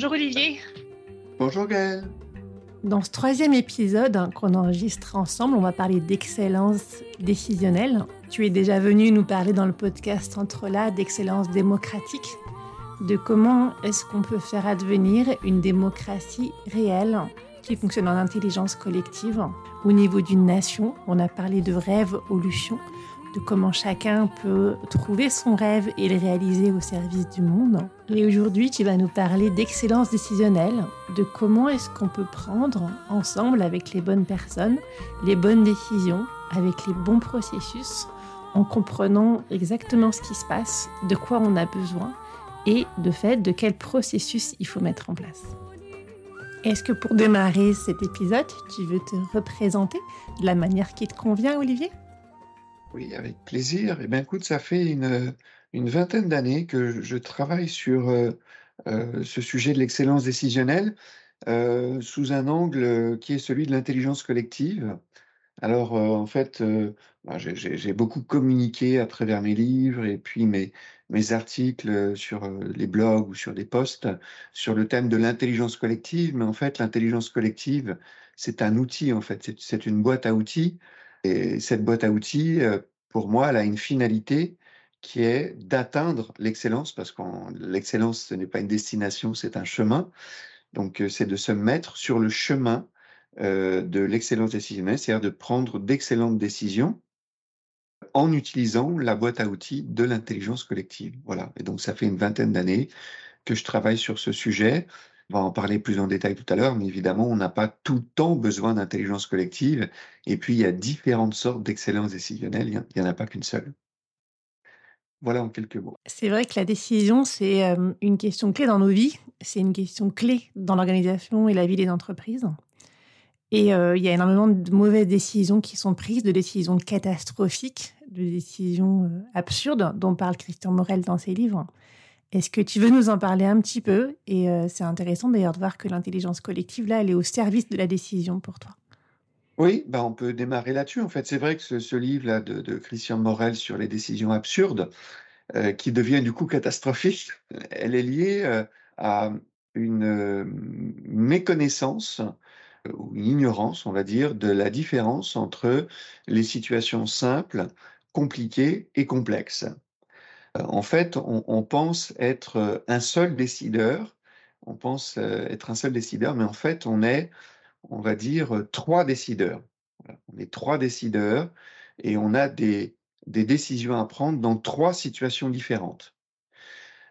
Bonjour Olivier. Bonjour Gaëlle. Dans ce troisième épisode qu'on enregistre ensemble, on va parler d'excellence décisionnelle. Tu es déjà venu nous parler dans le podcast Entre là d'excellence démocratique, de comment est-ce qu'on peut faire advenir une démocratie réelle qui fonctionne en intelligence collective au niveau d'une nation. On a parlé de rêve-olution de comment chacun peut trouver son rêve et le réaliser au service du monde. Et aujourd'hui, tu vas nous parler d'excellence décisionnelle, de comment est-ce qu'on peut prendre ensemble avec les bonnes personnes les bonnes décisions, avec les bons processus, en comprenant exactement ce qui se passe, de quoi on a besoin et de fait de quel processus il faut mettre en place. Est-ce que pour démarrer cet épisode, tu veux te représenter de la manière qui te convient, Olivier? Oui, avec plaisir. Eh bien, écoute, ça fait une, vingtaine d'années que je travaille sur euh, euh, ce sujet de l'excellence décisionnelle euh, sous un angle qui est celui de l'intelligence collective. Alors, en fait, bah, j'ai beaucoup communiqué à travers mes livres et puis mes, mes articles sur les blogs ou sur des posts sur le thème de l'intelligence collective. Mais en fait, l'intelligence collective, c'est un outil, en fait, c'est une boîte à outils et cette boîte à outils, euh, pour moi, elle a une finalité qui est d'atteindre l'excellence, parce que l'excellence, ce n'est pas une destination, c'est un chemin. Donc, euh, c'est de se mettre sur le chemin euh, de l'excellence décisionnelle, c'est-à-dire de prendre d'excellentes décisions en utilisant la boîte à outils de l'intelligence collective. Voilà. Et donc, ça fait une vingtaine d'années que je travaille sur ce sujet. On va en parler plus en détail tout à l'heure, mais évidemment, on n'a pas tout le temps besoin d'intelligence collective. Et puis, il y a différentes sortes d'excellence décisionnelle. Il n'y en a pas qu'une seule. Voilà en quelques mots. C'est vrai que la décision, c'est euh, une question clé dans nos vies. C'est une question clé dans l'organisation et la vie des entreprises. Et euh, il y a énormément de mauvaises décisions qui sont prises, de décisions catastrophiques, de décisions euh, absurdes, dont parle Christian Morel dans ses livres. Est-ce que tu veux nous en parler un petit peu? Et euh, c'est intéressant d'ailleurs de voir que l'intelligence collective, là, elle est au service de la décision pour toi. Oui, bah on peut démarrer là-dessus. En fait, c'est vrai que ce, livre-là de, Christian Morel sur les décisions absurdes, euh, qui devient du coup catastrophique, elle est liée euh, à une méconnaissance ou une ignorance, on va dire, de la différence entre les situations simples, compliquées et complexes. Euh, en fait, on, pense être euh, un seul décideur, on pense euh, être un seul décideur, mais en fait, on est, on va dire, trois décideurs. On est trois décideurs et on a des, des décisions à prendre dans trois situations différentes.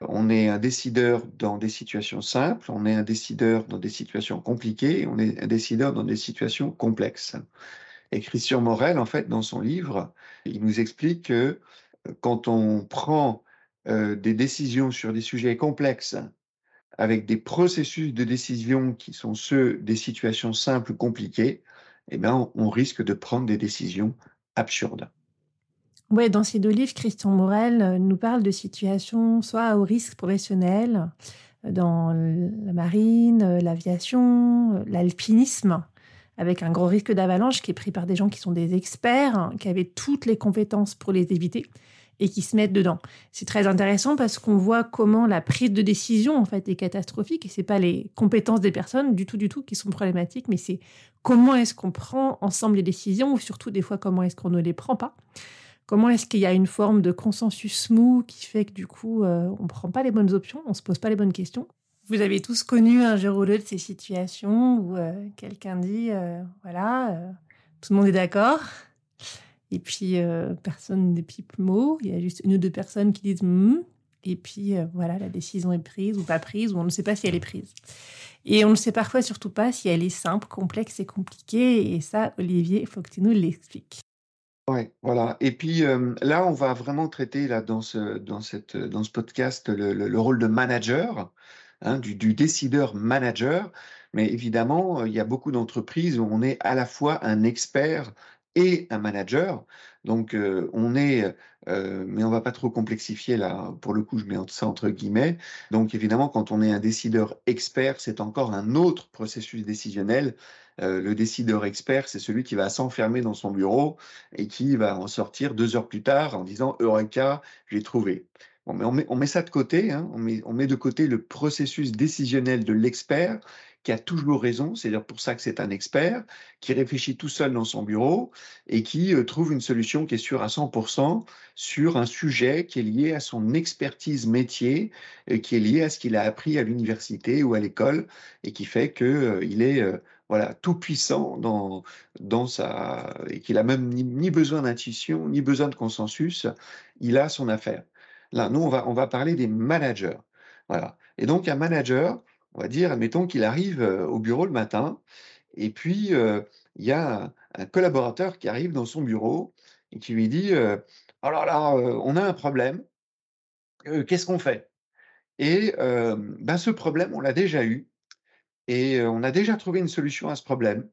On est un décideur dans des situations simples, on est un décideur dans des situations compliquées, on est un décideur dans des situations complexes. Et Christian Morel, en fait, dans son livre, il nous explique que quand on prend euh, des décisions sur des sujets complexes avec des processus de décision qui sont ceux des situations simples, compliquées, eh bien, on, risque de prendre des décisions absurdes. Oui, dans ces deux livres, Christian Morel euh, nous parle de situations soit au risque professionnel, euh, dans la marine, l'aviation, l'alpinisme, avec un gros risque d'avalanche qui est pris par des gens qui sont des experts, hein, qui avaient toutes les compétences pour les éviter et qui se mettent dedans. C'est très intéressant parce qu'on voit comment la prise de décision en fait est catastrophique et c'est pas les compétences des personnes du tout du tout qui sont problématiques, mais c'est comment est-ce qu'on prend ensemble les décisions ou surtout des fois comment est-ce qu'on ne les prend pas? Comment est-ce qu'il y a une forme de consensus mou qui fait que du coup euh, on prend pas les bonnes options, on se pose pas les bonnes questions? Vous avez tous connu un jour ou l'autre ces situations où euh, quelqu'un dit euh, voilà tout le monde est d'accord? Et puis, euh, personne ne pipe le mot. Il y a juste une ou deux personnes qui disent hmm", Et puis, euh, voilà, la décision est prise ou pas prise, ou on ne sait pas si elle est prise. Et on ne sait parfois surtout pas si elle est simple, complexe et compliquée. Et ça, Olivier, il faut que tu nous l'expliques. Oui, voilà. Et puis euh, là, on va vraiment traiter là, dans, ce, dans, cette, dans ce podcast le, rôle de manager, hein, du, du, décideur manager. Mais évidemment, il y a beaucoup d'entreprises où on est à la fois un expert et un manager. Donc, euh, on est, euh, mais on va pas trop complexifier là, pour le coup, je mets ça entre guillemets. Donc, évidemment, quand on est un décideur expert, c'est encore un autre processus décisionnel. Euh, le décideur expert, c'est celui qui va s'enfermer dans son bureau et qui va en sortir deux heures plus tard en disant Eureka, j'ai trouvé. Bon, mais on met, on met, ça de côté, hein. on, met, on met de côté le processus décisionnel de l'expert qui a toujours raison, c'est d'ailleurs pour ça que c'est un expert, qui réfléchit tout seul dans son bureau et qui euh, trouve une solution qui est sûre à 100% sur un sujet qui est lié à son expertise métier, et qui est lié à ce qu'il a appris à l'université ou à l'école et qui fait qu'il euh, est euh, voilà, tout puissant dans, dans sa, et qu'il a même ni, ni besoin d'intuition, ni besoin de consensus, il a son affaire. Là, nous, on va, on va parler des managers. Voilà. Et donc, un manager, on va dire, admettons qu'il arrive au bureau le matin, et puis il y a un, collaborateur qui arrive dans son bureau et qui lui dit Alors là, on a un problème, qu'est-ce qu'on fait? Et ben, ce problème, on l'a déjà eu, et on a déjà trouvé une solution à ce problème.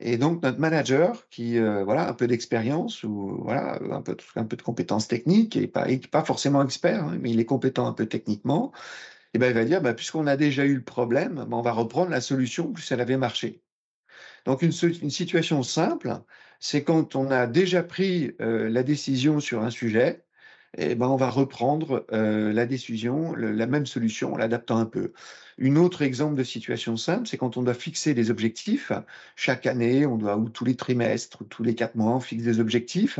Et donc notre manager, qui voilà un peu d'expérience ou voilà un peu, un peu de compétences techniques et pas, pas forcément expert, hein, mais il est compétent un peu techniquement, et ben, il va dire, bah, puisqu'on a déjà eu le problème, bah, on va reprendre la solution plus elle avait marché. Donc une, situation simple, c'est quand on a déjà pris euh, la décision sur un sujet, et ben on va reprendre euh, la décision, la même solution en l'adaptant un peu. Une autre exemple de situation simple, c'est quand on doit fixer des objectifs. Chaque année, on doit, ou tous les trimestres, ou tous les quatre mois, on fixe des objectifs.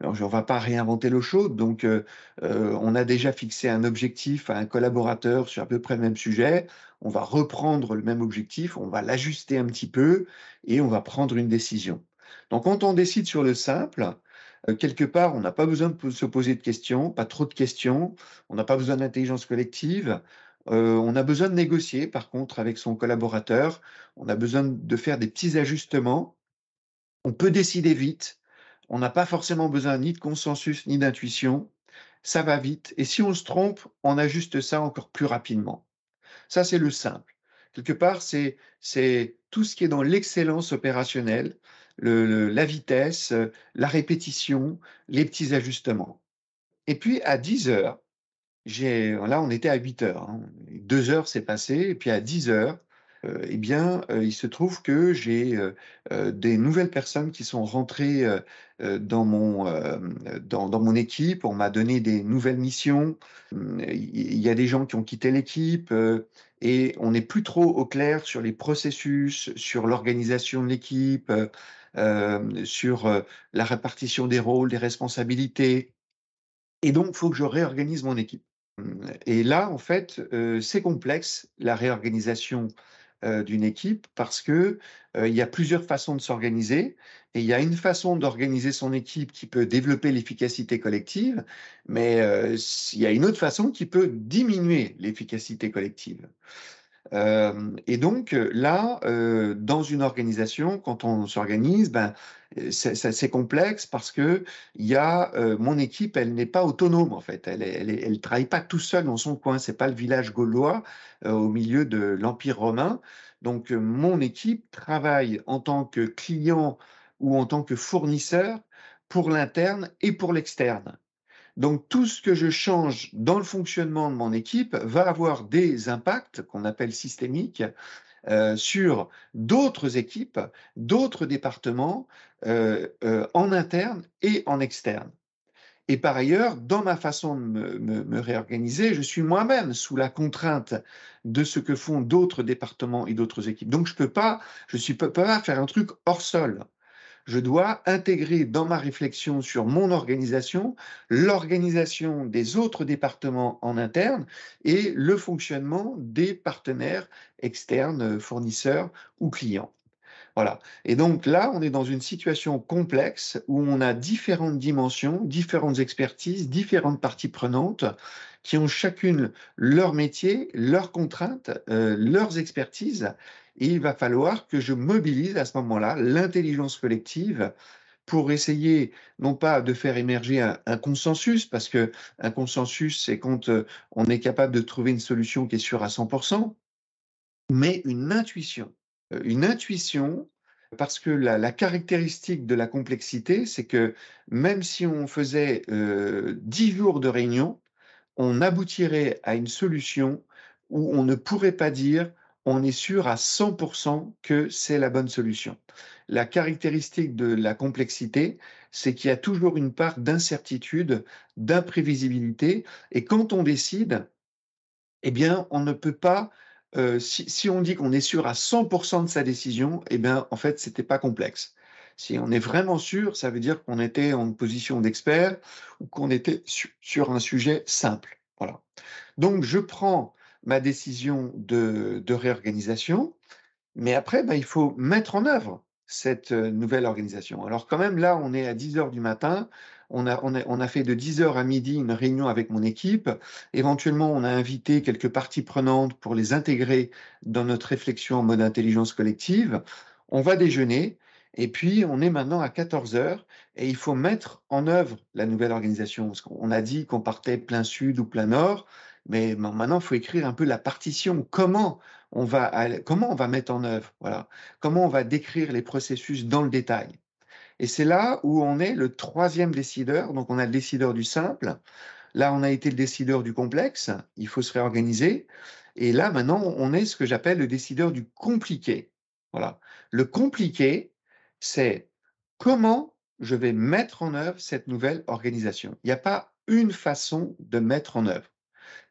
Alors, on ne va pas réinventer l'eau chaude, donc euh, euh, on a déjà fixé un objectif à un collaborateur sur à peu près le même sujet. On va reprendre le même objectif, on va l'ajuster un petit peu et on va prendre une décision. Donc, quand on décide sur le simple, euh, quelque part, on n'a pas besoin de se poser de questions, pas trop de questions, on n'a pas besoin d'intelligence collective. on a besoin de négocier, par contre, avec son collaborateur. On a besoin de faire des petits ajustements. On peut décider vite. On n'a pas forcément besoin ni de consensus ni d'intuition. Ça va vite. Et si on se trompe, on ajuste ça encore plus rapidement. Ça, c'est le simple. Quelque part, c'est, c'est tout ce qui est dans l'excellence opérationnelle, le, la vitesse, la répétition, les petits ajustements. Et puis, à 10 heures, j'ai, là, on était à 8 heures. Hein. Deux heures s'est passé. Et puis, à 10 heures, eh bien, euh, il se trouve que j'ai euh, des nouvelles personnes qui sont rentrées dans, mon, dans, mon équipe. On m'a donné des nouvelles missions. Il y a des gens qui ont quitté l'équipe et on n'est plus trop au clair sur les processus, sur l'organisation de l'équipe, sur la répartition des rôles, des responsabilités. Et donc, il faut que je réorganise mon équipe. Et là, en fait, c'est complexe, la réorganisation euh, d'une équipe parce que euh, il y a plusieurs façons de s'organiser et il y a une façon d'organiser son équipe qui peut développer l'efficacité collective, mais euh, il y a une autre façon qui peut diminuer l'efficacité collective. Et donc là, dans une organisation, quand on s'organise, ben, c'est complexe parce que y a mon équipe, elle n'est pas autonome en fait, elle, elle, elle, travaille pas tout seul dans son coin. C'est pas le village gaulois au milieu de l'empire romain. Donc mon équipe travaille en tant que client ou en tant que fournisseur pour l'interne et pour l'externe. Donc tout ce que je change dans le fonctionnement de mon équipe va avoir des impacts qu'on appelle systémiques euh, sur d'autres équipes, d'autres départements euh, euh, en interne et en externe. Et par ailleurs, dans ma façon de me, réorganiser, je suis moi-même sous la contrainte de ce que font d'autres départements et d'autres équipes. Donc je peux pas, je suis peux pas faire un truc hors sol je dois intégrer dans ma réflexion sur mon organisation l'organisation des autres départements en interne et le fonctionnement des partenaires externes, fournisseurs ou clients. Voilà. Et donc là, on est dans une situation complexe où on a différentes dimensions, différentes expertises, différentes parties prenantes qui ont chacune leur métier, leurs contraintes, euh, leurs expertises. Il va falloir que je mobilise à ce moment-là l'intelligence collective pour essayer non pas de faire émerger un, consensus, parce que un consensus, c'est quand euh, on est capable de trouver une solution qui est sûre à 100%, mais une intuition. Euh, une intuition, parce que la, caractéristique de la complexité, c'est que même si on faisait euh, 10 jours de réunion, on aboutirait à une solution où on ne pourrait pas dire on est sûr à 100% que c'est la bonne solution. La caractéristique de la complexité, c'est qu'il y a toujours une part d'incertitude, d'imprévisibilité, et quand on décide, eh bien, on ne peut pas, euh, si, on dit qu'on est sûr à 100% de sa décision, eh bien, en fait, c'était pas complexe. Si on est vraiment sûr, ça veut dire qu'on était en position d'expert ou qu'on était sur un sujet simple. Voilà. Donc, je prends ma décision de, réorganisation, mais après, ben, il faut mettre en œuvre cette nouvelle organisation. Alors quand même, là, on est à 10 heures du matin, on a, on, a, fait de 10 heures à midi une réunion avec mon équipe, éventuellement, on a invité quelques parties prenantes pour les intégrer dans notre réflexion en mode intelligence collective, on va déjeuner, et puis, on est maintenant à 14 heures et il faut mettre en œuvre la nouvelle organisation. On a dit qu'on partait plein sud ou plein nord. Mais maintenant, il faut écrire un peu la partition. Comment on va, comment on va mettre en œuvre Voilà. Comment on va décrire les processus dans le détail Et c'est là où on est le troisième décideur. Donc, on a le décideur du simple. Là, on a été le décideur du complexe. Il faut se réorganiser. Et là, maintenant, on est ce que j'appelle le décideur du compliqué. Voilà. Le compliqué, c'est comment je vais mettre en œuvre cette nouvelle organisation. Il n'y a pas une façon de mettre en œuvre.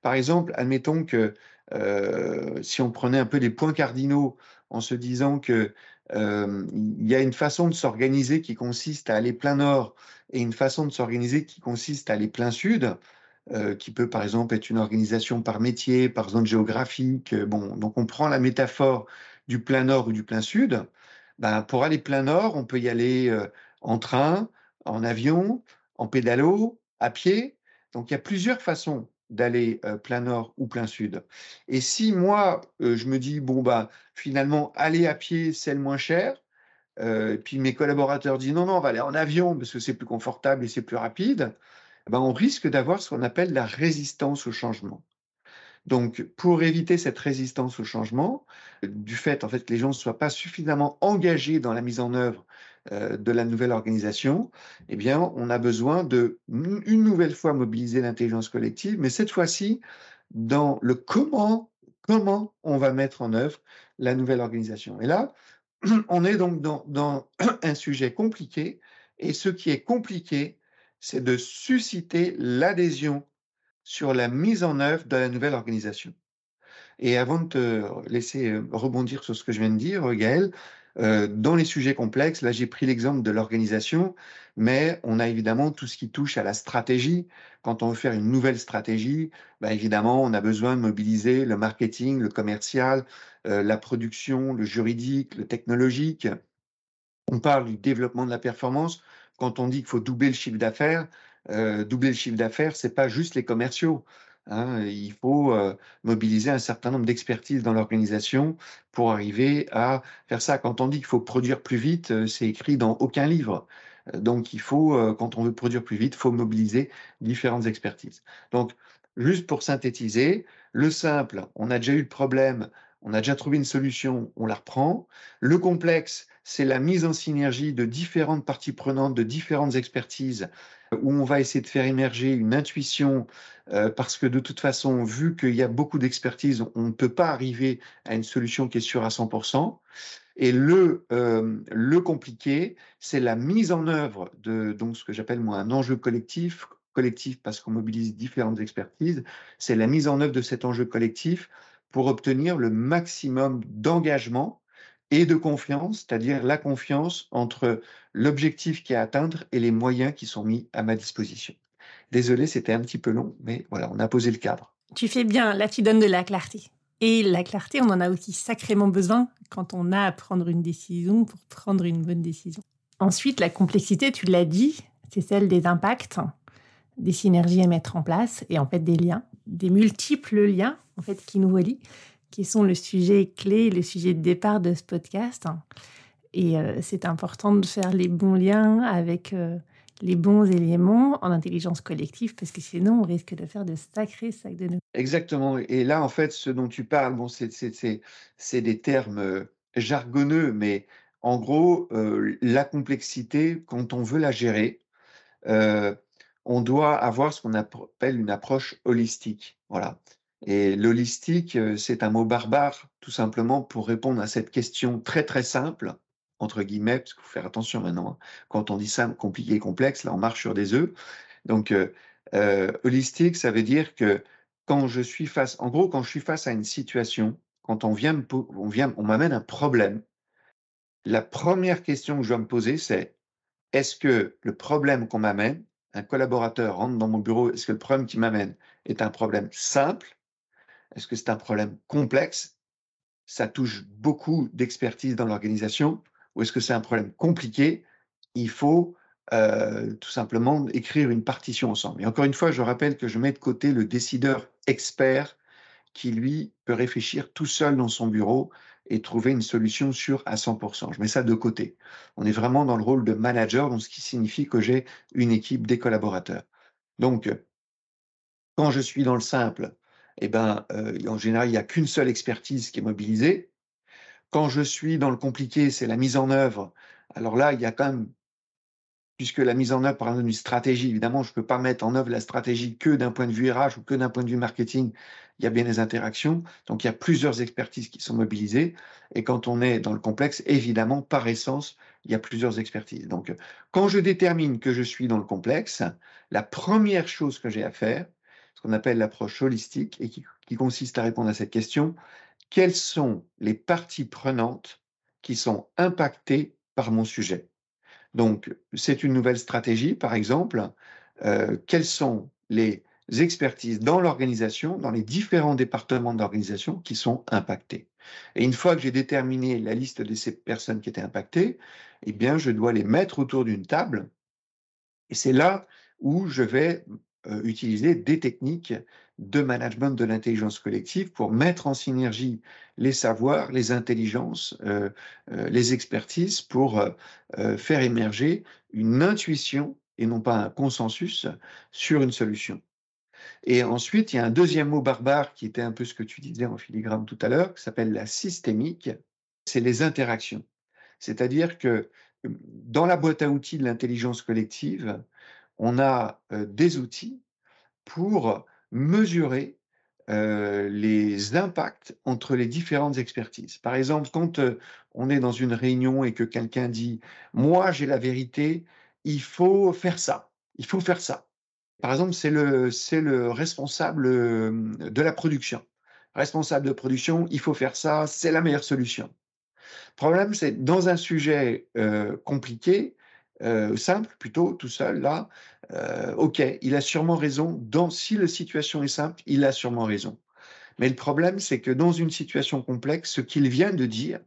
Par exemple, admettons que euh, si on prenait un peu les points cardinaux en se disant que euh, il y a une façon de s'organiser qui consiste à aller plein nord et une façon de s'organiser qui consiste à aller plein sud, euh, qui peut par exemple être une organisation par métier, par zone géographique. Bon, donc on prend la métaphore du plein nord ou du plein sud. Ben, pour aller plein nord, on peut y aller en train, en avion, en pédalo, à pied. Donc il y a plusieurs façons d'aller plein nord ou plein sud. Et si moi, je me dis, bon, bah, finalement, aller à pied, c'est le moins cher, puis mes collaborateurs disent, non, non, on va aller en avion parce que c'est plus confortable et c'est plus rapide, ben, on risque d'avoir ce qu'on appelle la résistance au changement. Donc, pour éviter cette résistance au changement, du fait en fait que les gens ne soient pas suffisamment engagés dans la mise en œuvre euh, de la nouvelle organisation, eh bien, on a besoin de une nouvelle fois mobiliser l'intelligence collective, mais cette fois-ci dans le comment, comment on va mettre en œuvre la nouvelle organisation. Et là, on est donc dans, dans un sujet compliqué, et ce qui est compliqué, c'est de susciter l'adhésion sur la mise en œuvre de la nouvelle organisation. Et avant de te laisser euh, rebondir sur ce que je viens de dire, Gaël, euh, dans les sujets complexes, là j'ai pris l'exemple de l'organisation, mais on a évidemment tout ce qui touche à la stratégie. Quand on veut faire une nouvelle stratégie, bah, évidemment on a besoin de mobiliser le marketing, le commercial, euh, la production, le juridique, le technologique. On parle du développement de la performance. Quand on dit qu'il faut doubler le chiffre d'affaires, euh, doubler le chiffre d'affaires, c'est pas juste les commerciaux. Hein, il faut euh, mobiliser un certain nombre d'expertises dans l'organisation pour arriver à faire ça. Quand on dit qu'il faut produire plus vite, euh, c'est écrit dans aucun livre. Euh, donc, il faut, quand on veut produire plus vite, faut mobiliser différentes expertises. Donc, juste pour synthétiser, le simple, on a déjà eu le problème, on a déjà trouvé une solution, on la reprend. Le complexe, c'est la mise en synergie de différentes parties prenantes, de différentes expertises où on va essayer de faire émerger une intuition, euh, parce que de toute façon, vu qu'il y a beaucoup d'expertise, on ne peut pas arriver à une solution qui est sûre à 100%. Et le, euh, le compliqué, c'est la mise en œuvre de donc ce que j'appelle moi un enjeu collectif, collectif parce qu'on mobilise différentes expertises, c'est la mise en œuvre de cet enjeu collectif pour obtenir le maximum d'engagement et de confiance, c'est-à-dire la confiance entre l'objectif qui est à atteindre et les moyens qui sont mis à ma disposition. Désolé, c'était un petit peu long, mais voilà, on a posé le cadre. Tu fais bien, là tu donnes de la clarté. Et la clarté, on en a aussi sacrément besoin quand on a à prendre une décision pour prendre une bonne décision. Ensuite, la complexité, tu l'as dit, c'est celle des impacts, des synergies à mettre en place et en fait des liens. des multiples liens en fait qui nous relient, qui sont le sujet clé, le sujet de départ de ce podcast. Et euh, c'est important de faire les bons liens avec euh, les bons éléments en intelligence collective, parce que sinon, on risque de faire de sacrés sacs de nœuds. Exactement. Et là, en fait, ce dont tu parles, bon, c'est des termes euh, jargonneux, mais en gros, la complexité, quand on veut la gérer, on doit avoir ce qu'on appelle une approche holistique. Voilà. Et l'holistique, c'est un mot barbare, tout simplement pour répondre à cette question très très simple entre guillemets, parce qu'il faut faire attention maintenant. Hein. Quand on dit simple, compliqué, complexe, là, on marche sur des œufs. Donc, euh, euh, holistique, ça veut dire que quand je suis face, en gros, quand je suis face à une situation, quand on vient, on vient, on m'amène un problème, la première question que je dois me poser, c'est est-ce que le problème qu'on m'amène, un collaborateur rentre dans mon bureau, est-ce que le problème qui m'amène est un problème simple Est-ce que c'est un problème complexe? Ça touche beaucoup d'expertise dans l'organisation ou est-ce que c'est un problème compliqué? Il faut euh, tout simplement écrire une partition ensemble. Et encore une fois, je rappelle que je mets de côté le décideur expert qui, lui, peut réfléchir tout seul dans son bureau et trouver une solution sûre à 100%. Je mets ça de côté. On est vraiment dans le rôle de manager, donc ce qui signifie que j'ai une équipe des collaborateurs. Donc, quand je suis dans le simple, eh ben, euh, en général, il n'y a qu'une seule expertise qui est mobilisée. Quand je suis dans le compliqué, c'est la mise en œuvre. Alors là, il y a quand même, puisque la mise en œuvre par une stratégie, évidemment, je ne peux pas mettre en œuvre la stratégie que d'un point de vue RH ou que d'un point de vue marketing. Il y a bien des interactions. Donc, il y a plusieurs expertises qui sont mobilisées. Et quand on est dans le complexe, évidemment, par essence, il y a plusieurs expertises. Donc, quand je détermine que je suis dans le complexe, la première chose que j'ai à faire, ce qu'on appelle l'approche holistique et qui consiste à répondre à cette question, quelles sont les parties prenantes qui sont impactées par mon sujet? Donc, c'est une nouvelle stratégie, par exemple. Euh, quelles sont les expertises dans l'organisation, dans les différents départements d'organisation qui sont impactés? Et une fois que j'ai déterminé la liste de ces personnes qui étaient impactées, eh bien, je dois les mettre autour d'une table. Et c'est là où je vais utiliser des techniques de management de l'intelligence collective pour mettre en synergie les savoirs, les intelligences, euh, euh, les expertises pour faire émerger une intuition et non pas un consensus sur une solution. Et ensuite, il y a un deuxième mot barbare qui était un peu ce que tu disais en filigrane tout à l'heure, qui s'appelle la systémique, c'est les interactions. C'est-à-dire que dans la boîte à outils de l'intelligence collective, on a des outils pour mesurer les impacts entre les différentes expertises. Par exemple, quand on est dans une réunion et que quelqu'un dit ⁇ Moi, j'ai la vérité, il faut faire ça, il faut faire ça ⁇ Par exemple, c'est le, le responsable de la production. Responsable de production, il faut faire ça, c'est la meilleure solution. Le problème, c'est dans un sujet compliqué, euh, simple, plutôt, tout seul, là, euh, ok, il a sûrement raison. Dans, si la situation est simple, il a sûrement raison. Mais le problème, c'est que dans une situation complexe, ce qu'il vient de dire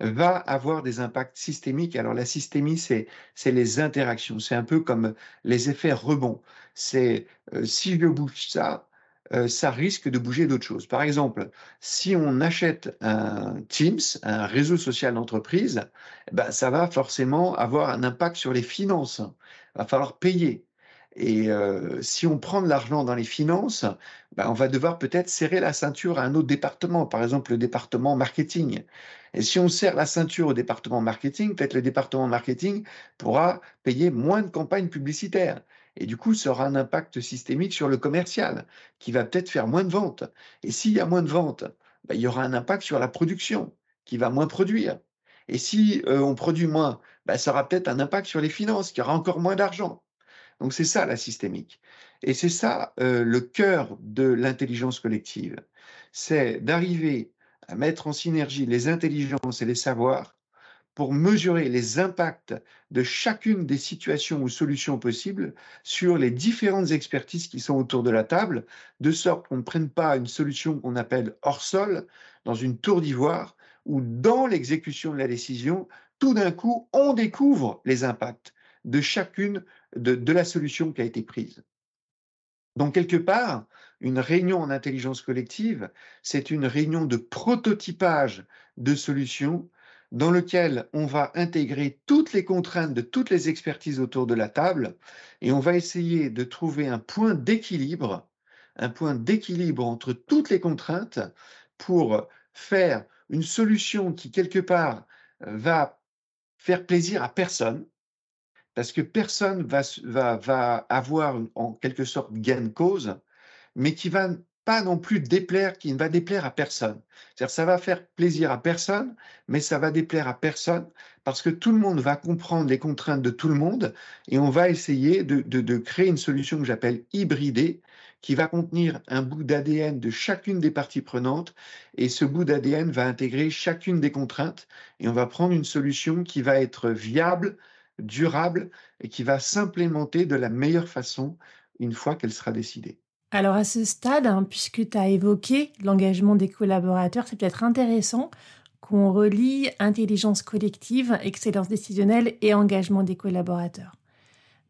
va avoir des impacts systémiques. Alors la systémie, c'est les interactions. C'est un peu comme les effets rebonds. C'est euh, si je bouge ça, euh, ça risque de bouger d'autres choses. Par exemple, si on achète un Teams, un réseau social d'entreprise, eh ben, ça va forcément avoir un impact sur les finances. Il va falloir payer. Et euh, si on prend de l'argent dans les finances, ben, on va devoir peut-être serrer la ceinture à un autre département, par exemple le département marketing. Et si on serre la ceinture au département marketing, peut-être le département marketing pourra payer moins de campagnes publicitaires. Et du coup, ça aura un impact systémique sur le commercial, qui va peut-être faire moins de ventes. Et s'il y a moins de ventes, ben, il y aura un impact sur la production, qui va moins produire. Et si euh, on produit moins, ben, ça aura peut-être un impact sur les finances, qui aura encore moins d'argent. Donc c'est ça la systémique. Et c'est ça euh, le cœur de l'intelligence collective. C'est d'arriver à mettre en synergie les intelligences et les savoirs pour mesurer les impacts de chacune des situations ou solutions possibles sur les différentes expertises qui sont autour de la table, de sorte qu'on ne prenne pas une solution qu'on appelle hors sol, dans une tour d'ivoire, où dans l'exécution de la décision, tout d'un coup, on découvre les impacts de chacune de, de, la solution qui a été prise. Donc, quelque part, une réunion en intelligence collective, c'est une réunion de prototypage de solutions dans lequel on va intégrer toutes les contraintes de toutes les expertises autour de la table et on va essayer de trouver un point d'équilibre, un point d'équilibre entre toutes les contraintes pour faire une solution qui, quelque part, va faire plaisir à personne, parce que personne va, avoir en quelque sorte gain de cause, mais qui va pas non plus déplaire, qui ne va déplaire à personne. C'est-à-dire, ça va faire plaisir à personne, mais ça va déplaire à personne parce que tout le monde va comprendre les contraintes de tout le monde et on va essayer de, de, de créer une solution que j'appelle hybridée qui va contenir un bout d'ADN de chacune des parties prenantes et ce bout d'ADN va intégrer chacune des contraintes et on va prendre une solution qui va être viable, durable et qui va s'implémenter de la meilleure façon une fois qu'elle sera décidée. Alors à ce stade, hein, puisque tu as évoqué l'engagement des collaborateurs, c'est peut-être intéressant qu'on relie intelligence collective, excellence décisionnelle et engagement des collaborateurs.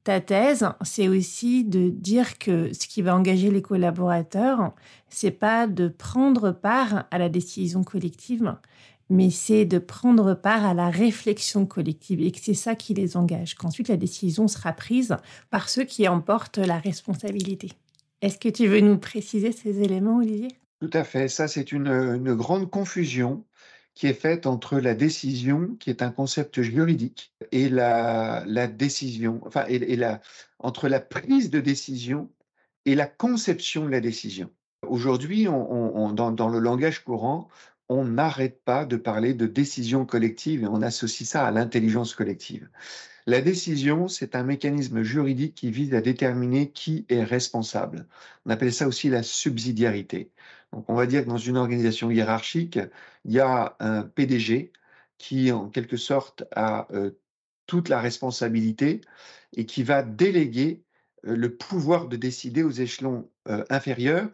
Ta thèse, c'est aussi de dire que ce qui va engager les collaborateurs, c'est pas de prendre part à la décision collective, mais c'est de prendre part à la réflexion collective et que c'est ça qui les engage, qu'ensuite la décision sera prise par ceux qui emportent la responsabilité. Est-ce que tu veux nous préciser ces éléments, Olivier? Tout à fait. Ça, c'est une, grande confusion qui est faite entre la décision, qui est un concept juridique, et la, décision, enfin, et, entre la prise de décision et la conception de la décision. Aujourd'hui, dans, dans, le langage courant, on n'arrête pas de parler de décision collective et on associe ça à l'intelligence collective. La décision, c'est un mécanisme juridique qui vise à déterminer qui est responsable. On appelle ça aussi la subsidiarité. Donc, on va dire que dans une organisation hiérarchique, il y a un PDG qui, en quelque sorte, a euh, toute la responsabilité et qui va déléguer euh, le pouvoir de décider aux échelons euh, inférieurs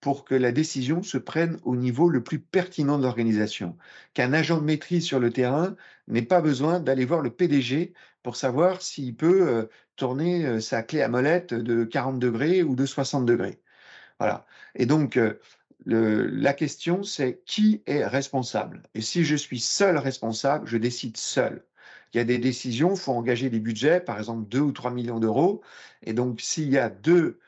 pour que la décision se prenne au niveau le plus pertinent de l'organisation. Qu'un agent de maîtrise sur le terrain n'ait pas besoin d'aller voir le PDG pour savoir s'il peut euh, tourner euh, sa clé à molette de 40 degrés ou de 60 degrés. Voilà. Et donc, euh, la question, c'est qui est responsable? Et si je suis seul responsable, je décide seul. Il y a des décisions, il faut engager des budgets, par exemple 2 ou 3 millions d'euros. Et donc, s'il y a deux,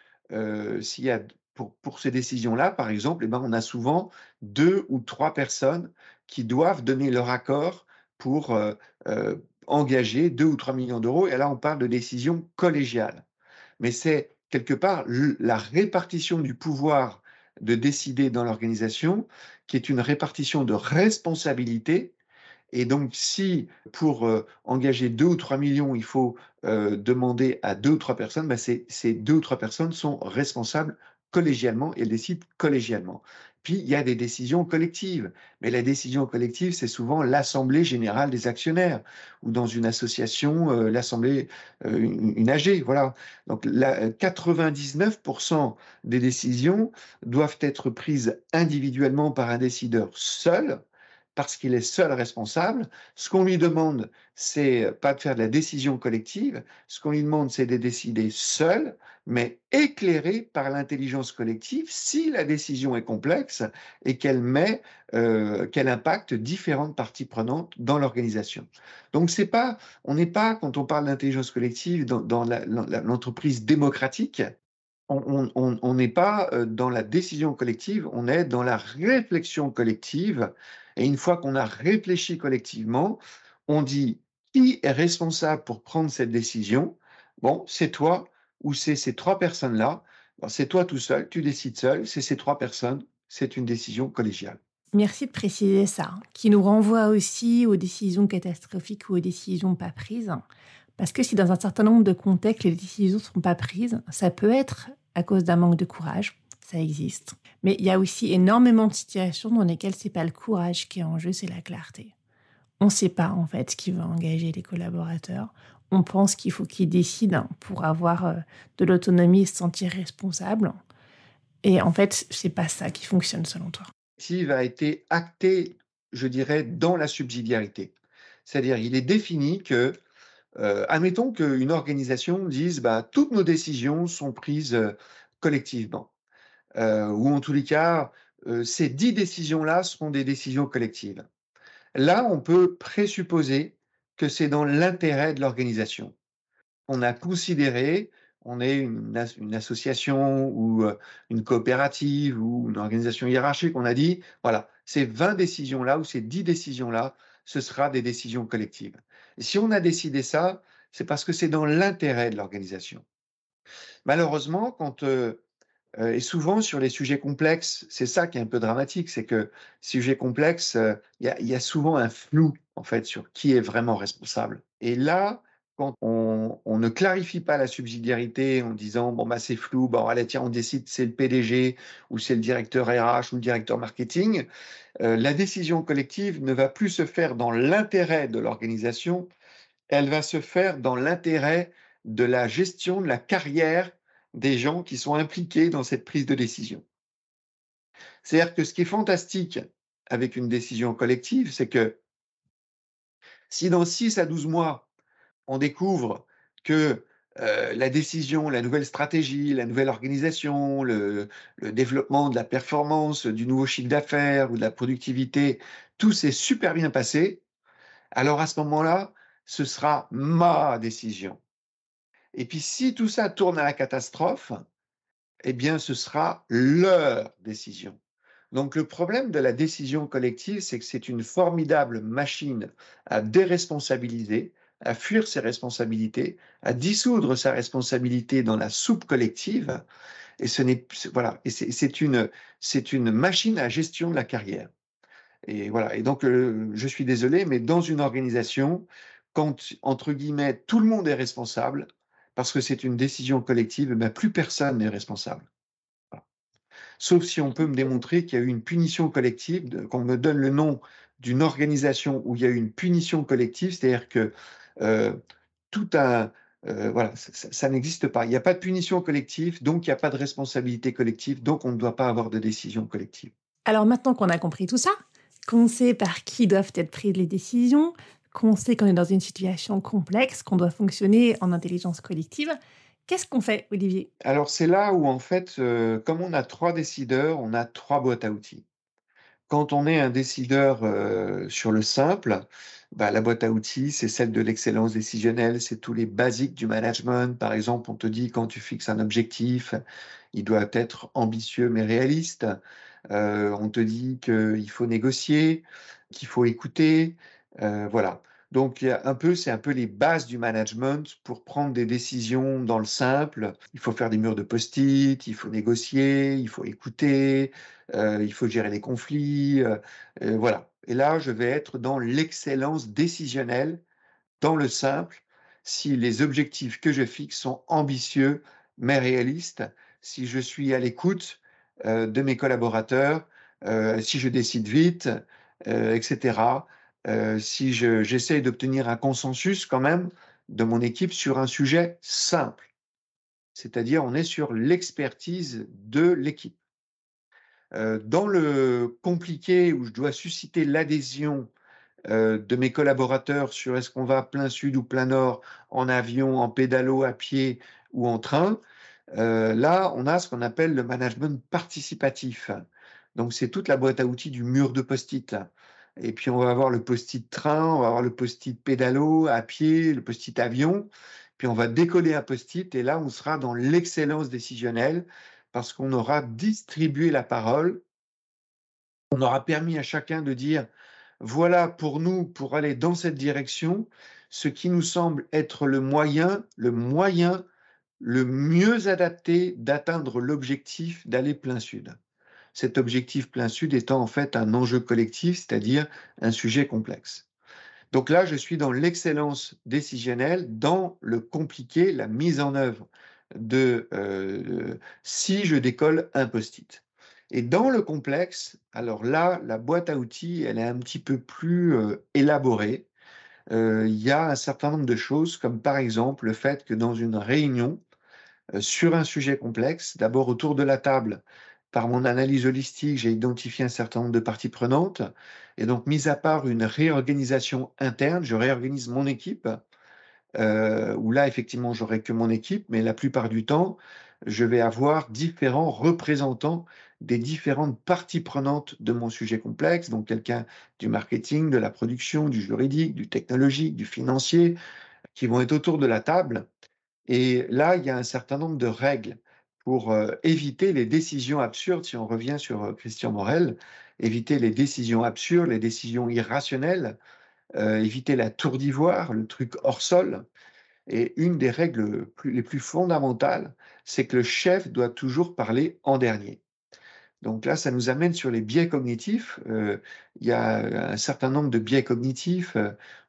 s'il y a pour, pour ces décisions-là, par exemple, eh ben, on a souvent deux ou trois personnes qui doivent donner leur accord pour euh, euh, engager deux ou trois millions d'euros. Et là, on parle de décision collégiale. Mais c'est quelque part la répartition du pouvoir de décider dans l'organisation qui est une répartition de responsabilité. Et donc, si pour euh, engager deux ou trois millions, il faut demander à deux ou trois personnes, ben ces deux ou trois personnes sont responsables collégialement et décident collégialement. Puis, il y a des décisions collectives. Mais la décision collective, c'est souvent l'Assemblée générale des actionnaires ou dans une association, euh, l'Assemblée, euh, une, AG. Voilà. Donc, la, 99% des décisions doivent être prises individuellement par un décideur seul parce qu'il est seul responsable. Ce qu'on lui demande, c'est pas de faire de la décision collective. Ce qu'on lui demande, c'est de décider seul, mais éclairé par l'intelligence collective si la décision est complexe et qu'elle met, euh, qu'elle impacte différentes parties prenantes dans l'organisation. Donc c'est pas, on n'est pas quand on parle d'intelligence collective dans, l'entreprise démocratique, on n'est pas euh, dans la décision collective, on est dans la réflexion collective et une fois qu'on a réfléchi collectivement, on dit qui est responsable pour prendre cette décision? Bon, c'est toi ou c'est ces trois personnes-là. C'est toi tout seul, tu décides seul, c'est ces trois personnes, c'est une décision collégiale. Merci de préciser ça, qui nous renvoie aussi aux décisions catastrophiques ou aux décisions pas prises. Parce que si dans un certain nombre de contextes, les décisions ne sont pas prises, ça peut être à cause d'un manque de courage, existe. Mais il y a aussi énormément de situations dans lesquelles c'est pas le courage qui est en jeu, c'est la clarté. On ne sait pas en fait qui va engager les collaborateurs. On pense qu'il faut qu'ils décident pour avoir euh, de l'autonomie et se sentir responsable. Et en fait, c'est pas ça qui fonctionne selon toi. Qui a été acté, je dirais, dans la subsidiarité. C'est-à-dire, il est défini que, euh, admettons qu'une organisation dise, bah, toutes nos décisions sont prises euh, collectivement. Ou en tous les cas, ces dix décisions-là seront des décisions collectives. Là, on peut présupposer que c'est dans l'intérêt de l'organisation. On a considéré, on est une, association ou une coopérative ou une organisation hiérarchique, on a dit, voilà, ces 20 décisions-là ou ces 10 décisions-là, ce sera des décisions collectives. Si on a décidé ça, c'est parce que c'est dans l'intérêt de l'organisation. Malheureusement, quand et souvent sur les sujets complexes, c'est ça qui est un peu dramatique, c'est que sujets complexes, il y, a souvent un flou en fait sur qui est vraiment responsable. Et là, quand on, ne clarifie pas la subsidiarité en disant bon bah c'est flou, bon allez tiens on décide c'est le PDG ou c'est le directeur RH ou le directeur marketing, la décision collective ne va plus se faire dans l'intérêt de l'organisation, elle va se faire dans l'intérêt de la gestion de la carrière des gens qui sont impliqués dans cette prise de décision. C'est-à-dire que ce qui est fantastique avec une décision collective, c'est que si dans 6 à 12 mois, on découvre que euh, la décision, la nouvelle stratégie, la nouvelle organisation, le, le développement de la performance, du nouveau chiffre d'affaires ou de la productivité, tout s'est super bien passé, alors à ce moment-là, ce sera ma décision. Et puis si tout ça tourne à la catastrophe, eh bien ce sera leur décision. Donc le problème de la décision collective, c'est que c'est une formidable machine à déresponsabiliser, à fuir ses responsabilités, à dissoudre sa responsabilité dans la soupe collective. Et ce n'est voilà, et c'est une c'est une machine à gestion de la carrière. Et voilà. Et donc je suis désolé, mais dans une organisation, quand entre guillemets tout le monde est responsable, parce que c'est une décision collective, mais plus personne n'est responsable. Sauf si on peut me démontrer qu'il y a eu une punition collective, qu'on me donne le nom d'une organisation où il y a eu une punition collective, c'est-à-dire que euh, tout un... Euh, voilà, ça, n'existe pas. Il n'y a pas de punition collective, donc il n'y a pas de responsabilité collective, donc on ne doit pas avoir de décision collective. Alors maintenant qu'on a compris tout ça, qu'on sait par qui doivent être prises les décisions, qu'on sait qu'on est dans une situation complexe, qu'on doit fonctionner en intelligence collective. Qu'est-ce qu'on fait, Olivier? Alors c'est là où en fait, euh, comme on a trois décideurs, on a trois boîtes à outils. Quand on est un décideur euh, sur le simple, bah, la boîte à outils, c'est celle de l'excellence décisionnelle, c'est tous les basiques du management. Par exemple, on te dit quand tu fixes un objectif, il doit être ambitieux mais réaliste. Euh, on te dit qu'il faut négocier, qu'il faut écouter, euh, voilà. Donc, un peu, c'est un peu les bases du management pour prendre des décisions dans le simple. Il faut faire des murs de post-it, il faut négocier, il faut écouter, euh, il faut gérer les conflits. Euh, voilà. Et là, je vais être dans l'excellence décisionnelle, dans le simple, si les objectifs que je fixe sont ambitieux mais réalistes, si je suis à l'écoute de mes collaborateurs, si je décide vite, etc. Euh, si j'essaie d'obtenir un consensus quand même de mon équipe sur un sujet simple. C'est-à-dire, on est sur l'expertise de l'équipe. Euh, dans le compliqué où je dois susciter l'adhésion euh, de mes collaborateurs sur est-ce qu'on va plein sud ou plein nord, en avion, en pédalo, à pied ou en train, là, on a ce qu'on appelle le management participatif. Donc, c'est toute la boîte à outils du mur de post-it. Et puis, on va avoir le post-it train, on va avoir le post-it pédalo, à pied, le post-it avion. Puis, on va décoller un post-it et là, on sera dans l'excellence décisionnelle parce qu'on aura distribué la parole. On aura permis à chacun de dire, voilà pour nous, pour aller dans cette direction, ce qui nous semble être le moyen, le moyen le mieux adapté d'atteindre l'objectif d'aller plein sud cet objectif plein sud étant en fait un enjeu collectif, c'est-à-dire un sujet complexe. Donc là, je suis dans l'excellence décisionnelle, dans le compliqué, la mise en œuvre de euh, si je décolle un post-it. Et dans le complexe, alors là, la boîte à outils, elle est un petit peu plus euh, élaborée. Euh, il y a un certain nombre de choses, comme par exemple le fait que dans une réunion sur un sujet complexe, d'abord autour de la table, par mon analyse holistique, j'ai identifié un certain nombre de parties prenantes. Et donc, mis à part une réorganisation interne, je réorganise mon équipe, euh, où là, effectivement, j'aurai que mon équipe, mais la plupart du temps, je vais avoir différents représentants des différentes parties prenantes de mon sujet complexe, donc quelqu'un du marketing, de la production, du juridique, du technologique, du financier, qui vont être autour de la table. Et là, il y a un certain nombre de règles pour euh, éviter les décisions absurdes, si on revient sur euh, Christian Morel, éviter les décisions absurdes, les décisions irrationnelles, euh, éviter la tour d'ivoire, le truc hors sol. Et une des règles les plus fondamentales, c'est que le chef doit toujours parler en dernier. Donc là, ça nous amène sur les biais cognitifs. Il y a un certain nombre de biais cognitifs.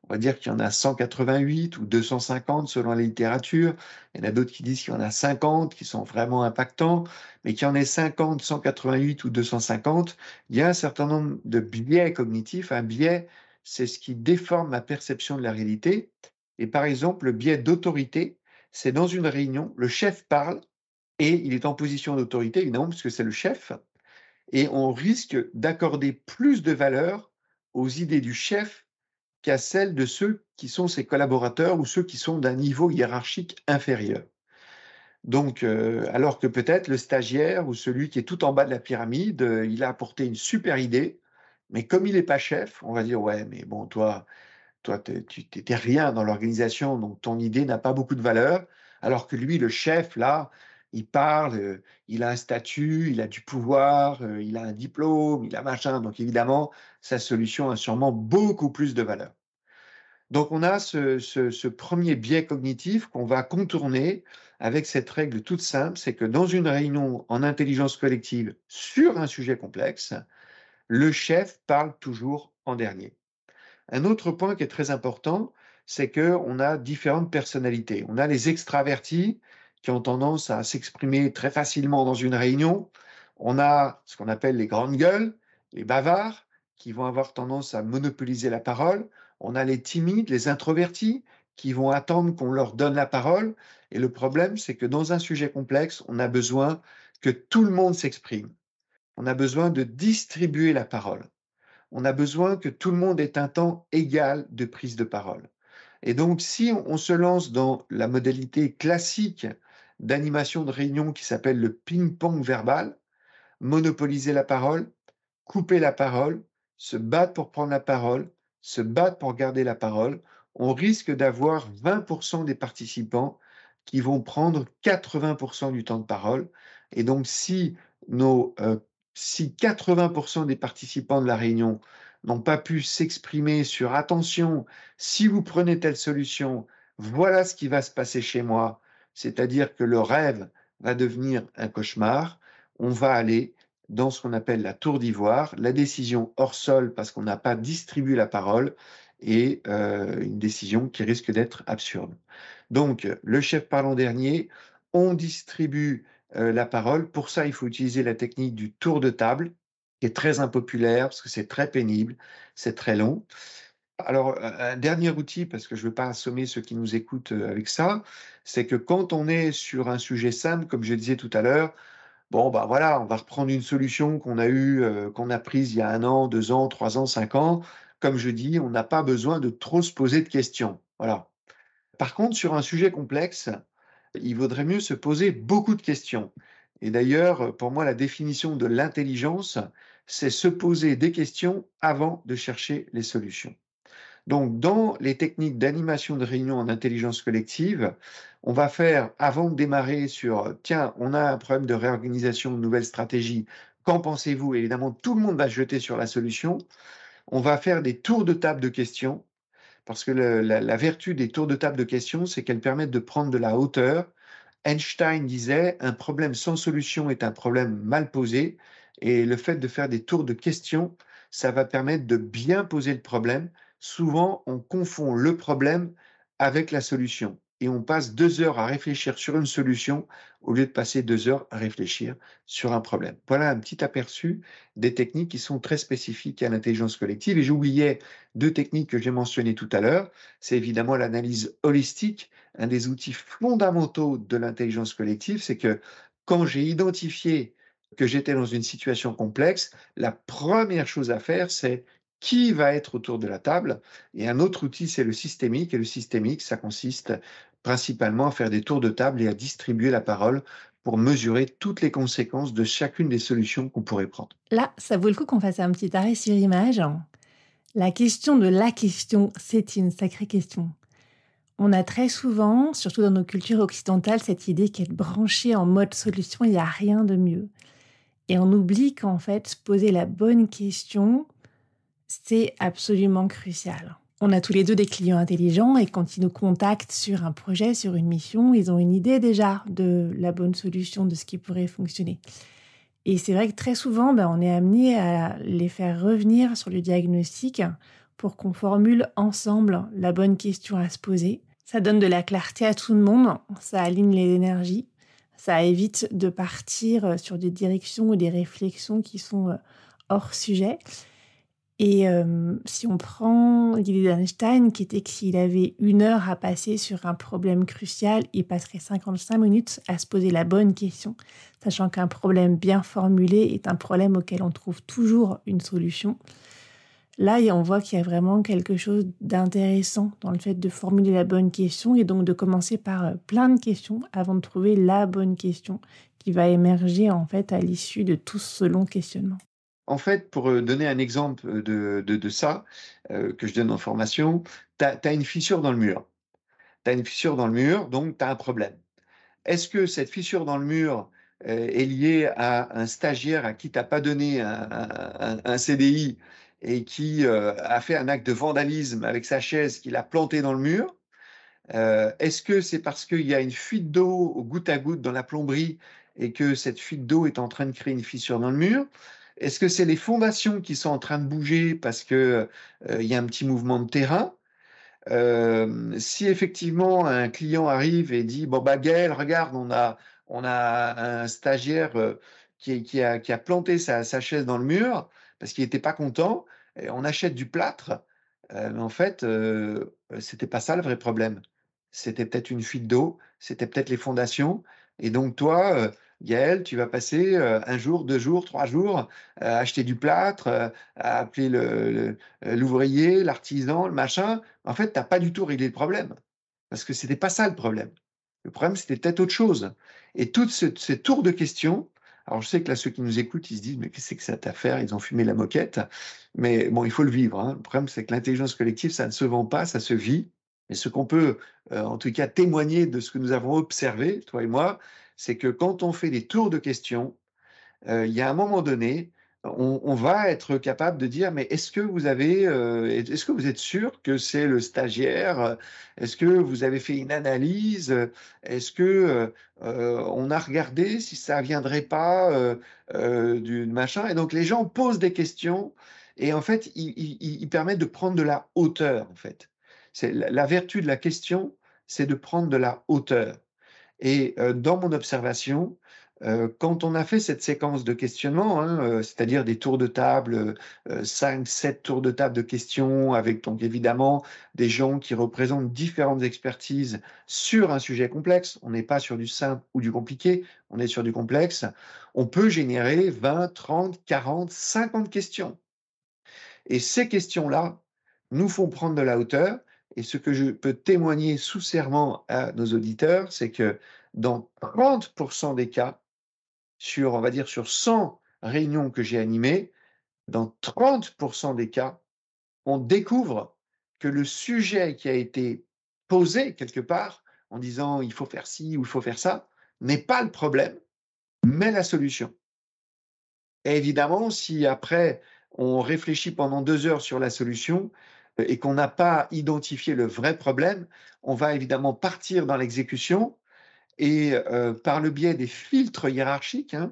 On va dire qu'il y en a 188 ou 250 selon la littérature. Il y en a d'autres qui disent qu'il y en a 50 qui sont vraiment impactants, mais qu'il y en ait 50, 188 ou 250, il y a un certain nombre de biais cognitifs. Un biais, c'est ce qui déforme ma perception de la réalité. Et par exemple, le biais d'autorité, c'est dans une réunion, le chef parle et il est en position d'autorité, évidemment, puisque c'est le chef et on risque d'accorder plus de valeur aux idées du chef qu'à celles de ceux qui sont ses collaborateurs ou ceux qui sont d'un niveau hiérarchique inférieur. Donc, euh, alors que peut-être le stagiaire ou celui qui est tout en bas de la pyramide, euh, il a apporté une super idée, mais comme il n'est pas chef, on va dire ouais, mais bon, toi, toi, tu n'es rien dans l'organisation, donc ton idée n'a pas beaucoup de valeur. Alors que lui, le chef, là, il parle, il a un statut, il a du pouvoir, il a un diplôme, il a machin. Donc évidemment, sa solution a sûrement beaucoup plus de valeur. Donc on a ce, premier biais cognitif qu'on va contourner avec cette règle toute simple, c'est que dans une réunion en intelligence collective sur un sujet complexe, le chef parle toujours en dernier. Un autre point qui est très important, c'est qu'on a différentes personnalités. On a les extravertis qui ont tendance à s'exprimer très facilement dans une réunion. On a ce qu'on appelle les grandes gueules, les bavards, qui vont avoir tendance à monopoliser la parole. On a les timides, les introvertis, qui vont attendre qu'on leur donne la parole. Et le problème, c'est que dans un sujet complexe, on a besoin que tout le monde s'exprime. On a besoin de distribuer la parole. On a besoin que tout le monde ait un temps égal de prise de parole. Et donc, si on se lance dans la modalité classique d'animation de réunion qui s'appelle le ping-pong verbal, monopoliser la parole, couper la parole, se battre pour prendre la parole, se battre pour garder la parole, on risque d'avoir 20% des participants qui vont prendre 80% du temps de parole. Et donc, si, nos, euh, si 80% des participants de la réunion n'ont pas pu s'exprimer sur attention, si vous prenez telle solution, voilà ce qui va se passer chez moi, c'est-à-dire que le rêve va devenir un cauchemar, on va aller dans ce qu'on appelle la tour d'ivoire, la décision hors sol parce qu'on n'a pas distribué la parole et euh, une décision qui risque d'être absurde. Donc, le chef parlant dernier, on distribue euh, la parole. Pour ça, il faut utiliser la technique du tour de table, qui est très impopulaire parce que c'est très pénible, c'est très long. Alors, un dernier outil, parce que je ne veux pas assommer ceux qui nous écoutent euh, avec ça, c'est que quand on est sur un sujet simple, comme je disais tout à l'heure, bon, bah voilà, on va reprendre une solution qu'on a eue, euh, qu'on a prise il y a un an, deux ans, trois ans, cinq ans. Comme je dis, on n'a pas besoin de trop se poser de questions. Voilà. Par contre, sur un sujet complexe, il vaudrait mieux se poser beaucoup de questions. Et d'ailleurs, pour moi, la définition de l'intelligence, c'est se poser des questions avant de chercher les solutions. Donc, dans les techniques d'animation de réunion en intelligence collective, on va faire, avant de démarrer sur, tiens, on a un problème de réorganisation, de nouvelle stratégie, qu'en pensez-vous? Évidemment, tout le monde va se jeter sur la solution. On va faire des tours de table de questions, parce que la, la, vertu des tours de table de questions, c'est qu'elles permettent de prendre de la hauteur. Einstein disait, un problème sans solution est un problème mal posé, et le fait de faire des tours de questions, ça va permettre de bien poser le problème souvent on confond le problème avec la solution et on passe deux heures à réfléchir sur une solution au lieu de passer deux heures à réfléchir sur un problème. Voilà un petit aperçu des techniques qui sont très spécifiques à l'intelligence collective. Et j'oubliais deux techniques que j'ai mentionnées tout à l'heure. C'est évidemment l'analyse holistique. Un des outils fondamentaux de l'intelligence collective, c'est que quand j'ai identifié que j'étais dans une situation complexe, la première chose à faire, c'est qui va être autour de la table. Et un autre outil, c'est le systémique. Et le systémique, ça consiste principalement à faire des tours de table et à distribuer la parole pour mesurer toutes les conséquences de chacune des solutions qu'on pourrait prendre. Là, ça vaut le coup qu'on fasse un petit arrêt sur image. La question de la question, c'est une sacrée question. On a très souvent, surtout dans nos cultures occidentales, cette idée qu'être branché en mode solution, il n'y a rien de mieux. Et on oublie qu'en fait, poser la bonne question, c'est absolument crucial. On a tous les deux des clients intelligents et quand ils nous contactent sur un projet, sur une mission, ils ont une idée déjà de la bonne solution, de ce qui pourrait fonctionner. Et c'est vrai que très souvent, ben, on est amené à les faire revenir sur le diagnostic pour qu'on formule ensemble la bonne question à se poser. Ça donne de la clarté à tout le monde, ça aligne les énergies, ça évite de partir sur des directions ou des réflexions qui sont euh, hors sujet. Et euh, si on prend l'idée d'Einstein, qui était que s'il avait une heure à passer sur un problème crucial, il passerait 55 minutes à se poser la bonne question, sachant qu'un problème bien formulé est un problème auquel on trouve toujours une solution. Là, on voit qu'il y a vraiment quelque chose d'intéressant dans le fait de formuler la bonne question et donc de commencer par euh, plein de questions avant de trouver la bonne question qui va émerger en fait à l'issue de tout ce long questionnement. En fait, pour euh, donner un exemple de, de, ça, euh, que je donne en formation, tu as, une fissure dans le mur. Tu as une fissure dans le mur, donc tu as un problème. Est-ce que cette fissure dans le mur euh, est liée à un stagiaire à qui tu n'as pas donné un, CDI et qui a fait un acte de vandalisme avec sa chaise qu'il a planté dans le mur Est-ce que c'est parce qu'il y a une fuite d'eau au goutte à goutte dans la plomberie et que cette fuite d'eau est en train de créer une fissure dans le mur est-ce que c'est les fondations qui sont en train de bouger parce qu'il euh, y a un petit mouvement de terrain? Euh, Si effectivement un client arrive et dit bon bah Gaël, regarde, on a on a un stagiaire euh, qui, a, qui, a, planté sa, chaise dans le mur parce qu'il n'était pas content, et on achète du plâtre, mais en fait c'était pas ça le vrai problème. C'était peut-être une fuite d'eau, c'était peut-être les fondations, et donc toi Gaël, tu vas passer euh, un jour, deux jours, trois jours à acheter du plâtre, euh, à appeler l'ouvrier, l'artisan, le machin. En fait, tu n'as pas du tout réglé le problème. Parce que ce n'était pas ça le problème. Le problème, c'était peut-être autre chose. Et toutes ces tours de questions, alors je sais que là, ceux qui nous écoutent, ils se disent, mais qu'est-ce que c'est que cette affaire Ils ont fumé la moquette. Mais bon, il faut le vivre. Hein. Le problème, c'est que l'intelligence collective, ça ne se vend pas, ça se vit. Et ce qu'on peut, euh, en tout cas, témoigner de ce que nous avons observé, toi et moi, c'est que quand on fait des tours de questions, euh, il y a un moment donné, on, va être capable de dire mais est-ce que vous avez euh, est-ce que vous êtes sûr que c'est le stagiaire? Est-ce que vous avez fait une analyse? Est-ce que on a regardé si ça viendrait pas du machin? Et donc les gens posent des questions et en fait ils, permettent de prendre de la hauteur en fait. C'est la vertu de la question c'est de prendre de la hauteur et dans mon observation, quand on a fait cette séquence de questionnement, hein, c'est-à-dire des tours de table, 5, 7 tours de table de questions, avec donc évidemment des gens qui représentent différentes expertises sur un sujet complexe, on n'est pas sur du simple ou du compliqué, on est sur du complexe, on peut générer 20, 30, 40, 50 questions. Et ces questions-là nous font prendre de la hauteur et ce que je peux témoigner sous serment à nos auditeurs, c'est que dans 30% des cas, sur, on va dire, sur 100 réunions que j'ai animées, dans 30% des cas, on découvre que le sujet qui a été posé quelque part en disant il faut faire ci ou il faut faire ça n'est pas le problème, mais la solution. Et évidemment, si après on réfléchit pendant deux heures sur la solution, et qu'on n'a pas identifié le vrai problème, on va évidemment partir dans l'exécution et euh, par le biais des filtres hiérarchiques, hein,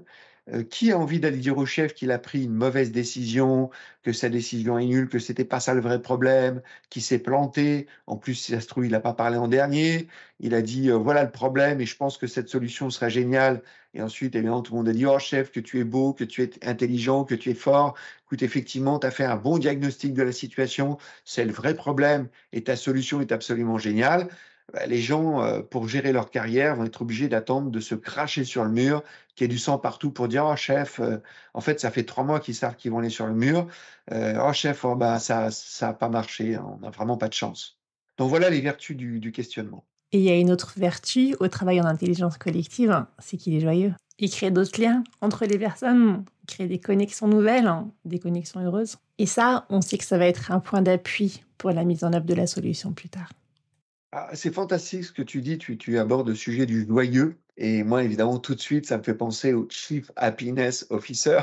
euh, qui a envie d'aller dire au chef qu'il a pris une mauvaise décision, que sa décision est nulle, que c'était pas ça le vrai problème, qu'il s'est planté? En plus, si ça se trouve, il n'a pas parlé en dernier. Il a dit euh, voilà le problème et je pense que cette solution serait géniale. Et ensuite, évidemment, tout le monde a dit oh chef, que tu es beau, que tu es intelligent, que tu es fort. Écoute, effectivement, tu as fait un bon diagnostic de la situation. C'est le vrai problème et ta solution est absolument géniale. Bah, les gens, euh, pour gérer leur carrière, vont être obligés d'attendre de se cracher sur le mur, qu'il y ait du sang partout pour dire Oh chef, euh, en fait, ça fait trois mois qu'ils savent qu'ils vont aller sur le mur. Euh, oh chef, oh, bah, ça n'a pas marché, on n'a vraiment pas de chance. Donc voilà les vertus du, questionnement. Et il y a une autre vertu au travail en intelligence collective, c'est qu'il est joyeux. Il crée d'autres liens entre les personnes, il crée des connexions nouvelles, des connexions heureuses. Et ça, on sait que ça va être un point d'appui pour la mise en œuvre de la solution plus tard. Ah, c'est fantastique ce que tu dis, tu, tu abordes le sujet du joyeux. Et moi, évidemment, tout de suite, ça me fait penser au Chief Happiness Officer.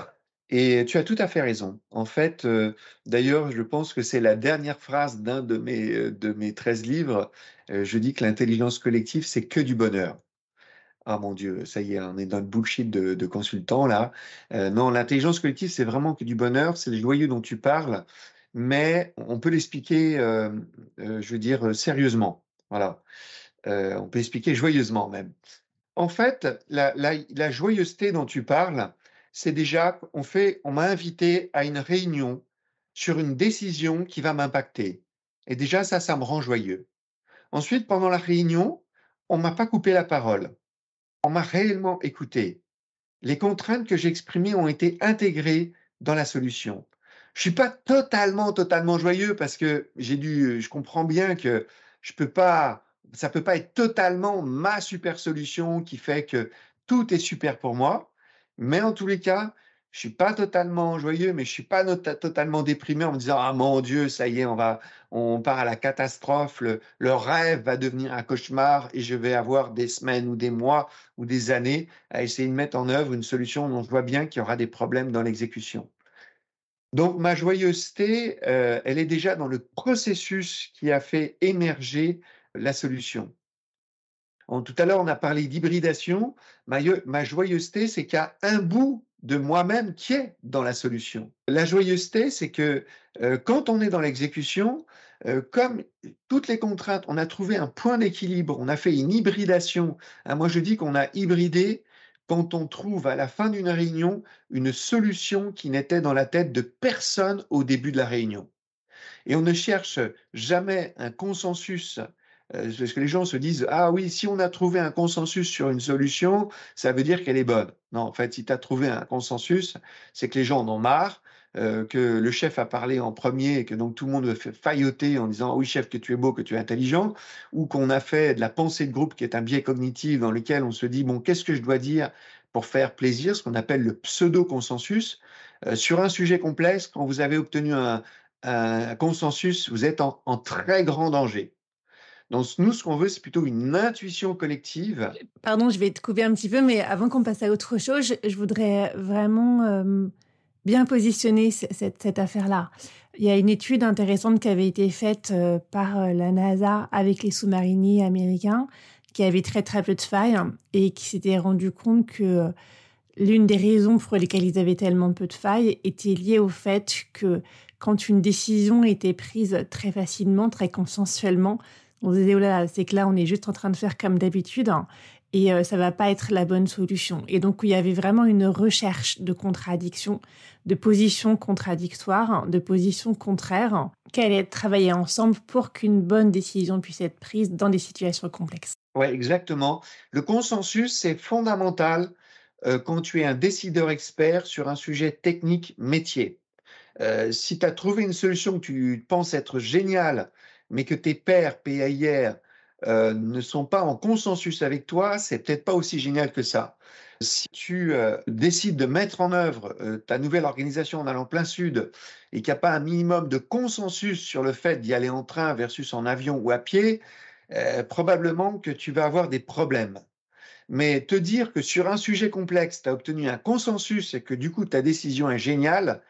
Et tu as tout à fait raison. En fait, euh, d'ailleurs, je pense que c'est la dernière phrase d'un de mes, euh, de mes 13 livres. Euh, je dis que l'intelligence collective, c'est que du bonheur. Ah mon Dieu, ça y est, on est dans le bullshit de, de consultant là. non, l'intelligence collective, c'est vraiment que du bonheur, c'est le joyeux dont tu parles, mais on peut l'expliquer, je veux dire, sérieusement. Voilà. on peut l'expliquer joyeusement même. En fait, la, joyeuseté dont tu parles, c'est déjà, on fait, on m'a invité à une réunion sur une décision qui va m'impacter. Et déjà, ça, ça me rend joyeux. Ensuite, pendant la réunion, on m'a pas coupé la parole. On m'a réellement écouté. Les contraintes que j'ai exprimées ont été intégrées dans la solution. Je suis pas totalement, totalement joyeux parce que j'ai dû, je comprends bien que je peux pas, ça peut pas être totalement ma super solution qui fait que tout est super pour moi. Mais en tous les cas, je suis pas totalement joyeux, mais je suis pas totalement déprimé en me disant ah mon Dieu, ça y est, on va, on part à la catastrophe, le, le, rêve va devenir un cauchemar et je vais avoir des semaines ou des mois ou des années à essayer de mettre en œuvre une solution dont je vois bien qu'il y aura des problèmes dans l'exécution. Donc ma joyeuseté, euh, elle est déjà dans le processus qui a fait émerger la solution tout à l'heure, on a parlé d'hybridation. Ma, joyeuseté, c'est qu'il y a un bout de moi-même qui est dans la solution. La joyeuseté, c'est que euh, quand on est dans l'exécution, euh, comme toutes les contraintes, on a trouvé un point d'équilibre, on a fait une hybridation. Hein, moi, je dis qu'on a hybridé quand on trouve à la fin d'une réunion une solution qui n'était dans la tête de personne au début de la réunion. Et on ne cherche jamais un consensus euh, parce que les gens se disent ah oui si on a trouvé un consensus sur une solution ça veut dire qu'elle est bonne non en fait si tu as trouvé un consensus c'est que les gens en ont marre euh, que le chef a parlé en premier et que donc tout le monde fait failloter en disant oui chef que tu es beau que tu es intelligent ou qu'on a fait de la pensée de groupe qui est un biais cognitif dans lequel on se dit bon qu'est-ce que je dois dire pour faire plaisir ce qu'on appelle le pseudo consensus euh, sur un sujet complexe quand vous avez obtenu un, consensus vous êtes en, en très grand danger donc, nous, ce qu'on veut, c'est plutôt une intuition collective. Pardon, je vais te couper un petit peu, mais avant qu'on passe à autre chose, je, voudrais vraiment euh, bien positionner cette, affaire-là. Il y a une étude intéressante qui avait été faite euh, par euh, la NASA avec les sous-mariniers américains qui avaient très très peu de failles et qui s'était rendu compte que l'une des raisons pour lesquelles ils avaient tellement peu de failles était liée au fait que quand une décision était prise très facilement, très consensuellement, on se disait, oh là, c'est que là, on est juste en train de faire comme d'habitude hein, et euh, ça va pas être la bonne solution. Et donc, il y avait vraiment une recherche de contradictions, de positions contradictoires, hein, de positions contraires, hein, qu'elle est travailler ensemble pour qu'une bonne décision puisse être prise dans des situations complexes. Oui, exactement. Le consensus, c'est fondamental euh, quand tu es un décideur expert sur un sujet technique métier. Euh, si tu as trouvé une solution que tu penses être géniale mais que tes pairs PAIR euh, ne sont pas en consensus avec toi, c'est peut-être pas aussi génial que ça. Si tu euh, décides de mettre en œuvre euh, ta nouvelle organisation en allant plein sud et qu'il n'y a pas un minimum de consensus sur le fait d'y aller en train versus en avion ou à pied, probablement que tu vas avoir des problèmes. Mais te dire que sur un sujet complexe, tu as obtenu un consensus et que du coup ta décision est géniale,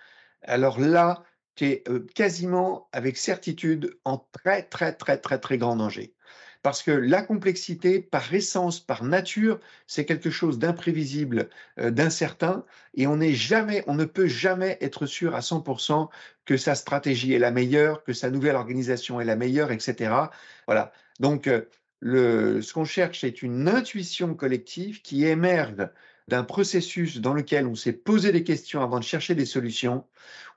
alors là, tu es quasiment avec certitude en très, très, très, très, très grand danger. Parce que la complexité, par essence, par nature, c'est quelque chose d'imprévisible, d'incertain, et on n'est jamais, on ne peut jamais être sûr à 100% que sa stratégie est la meilleure, que sa nouvelle organisation est la meilleure, etc. Voilà. Donc, le, ce qu'on cherche, c'est une intuition collective qui émerge d'un processus dans lequel on s'est posé des questions avant de chercher des solutions,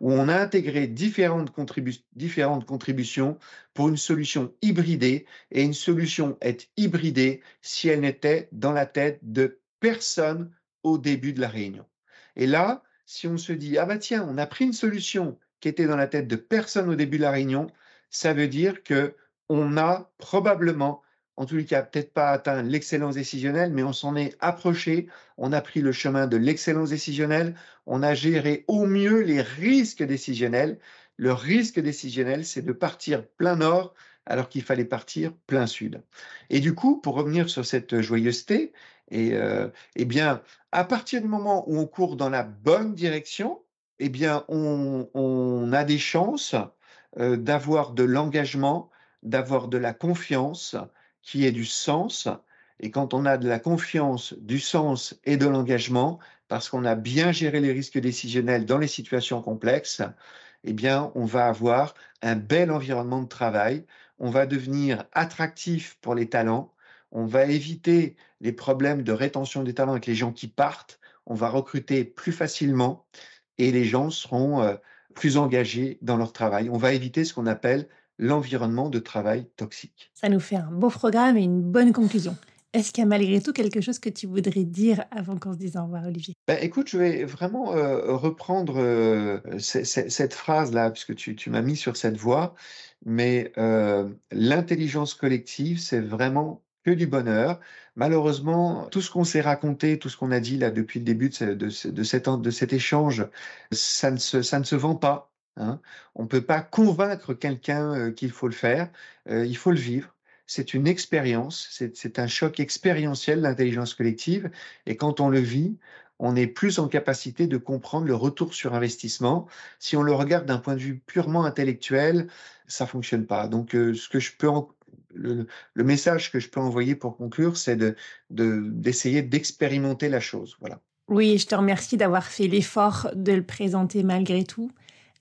où on a intégré différentes, contributions pour une solution hybridée, et une solution est hybridée si elle n'était dans la tête de personne au début de la réunion. Et là, si on se dit, ah bah tiens, on a pris une solution qui était dans la tête de personne au début de la réunion, ça veut dire que on a probablement en tous les cas, peut-être pas atteint l'excellence décisionnelle, mais on s'en est approché. On a pris le chemin de l'excellence décisionnelle. On a géré au mieux les risques décisionnels. Le risque décisionnel, c'est de partir plein nord alors qu'il fallait partir plein sud. Et du coup, pour revenir sur cette joyeuseté, et, euh, eh bien, à partir du moment où on court dans la bonne direction, eh bien, on, a des chances euh, d'avoir de l'engagement, d'avoir de la confiance, qui ait du sens. Et quand on a de la confiance, du sens et de l'engagement, parce qu'on a bien géré les risques décisionnels dans les situations complexes, eh bien, on va avoir un bel environnement de travail. On va devenir attractif pour les talents. On va éviter les problèmes de rétention des talents avec les gens qui partent. On va recruter plus facilement et les gens seront euh, plus engagés dans leur travail. On va éviter ce qu'on appelle l'environnement de travail toxique. Ça nous fait un beau programme et une bonne conclusion. Est-ce qu'il y a malgré tout quelque chose que tu voudrais dire avant qu'on se dise au revoir, Olivier? Ben, Écoute, je vais vraiment euh, reprendre euh, cette phrase-là, puisque tu, tu m'as mis sur cette voie, mais euh, l'intelligence collective, c'est vraiment que du bonheur. Malheureusement, tout ce qu'on s'est raconté, tout ce qu'on a dit là depuis le début de, de, de, cet, de cet échange, ça ne se, ça ne se vend pas. Hein. On ne peut pas convaincre quelqu'un euh, qu'il faut le faire, euh, il faut le vivre. C'est une expérience, c'est un choc expérientiel, l'intelligence collective. Et quand on le vit, on est plus en capacité de comprendre le retour sur investissement. Si on le regarde d'un point de vue purement intellectuel, ça fonctionne pas. Donc, euh, ce que je peux le, message que je peux envoyer pour conclure, c'est d'essayer d'expérimenter la chose. Voilà. Oui, je te remercie d'avoir fait l'effort de le présenter malgré tout.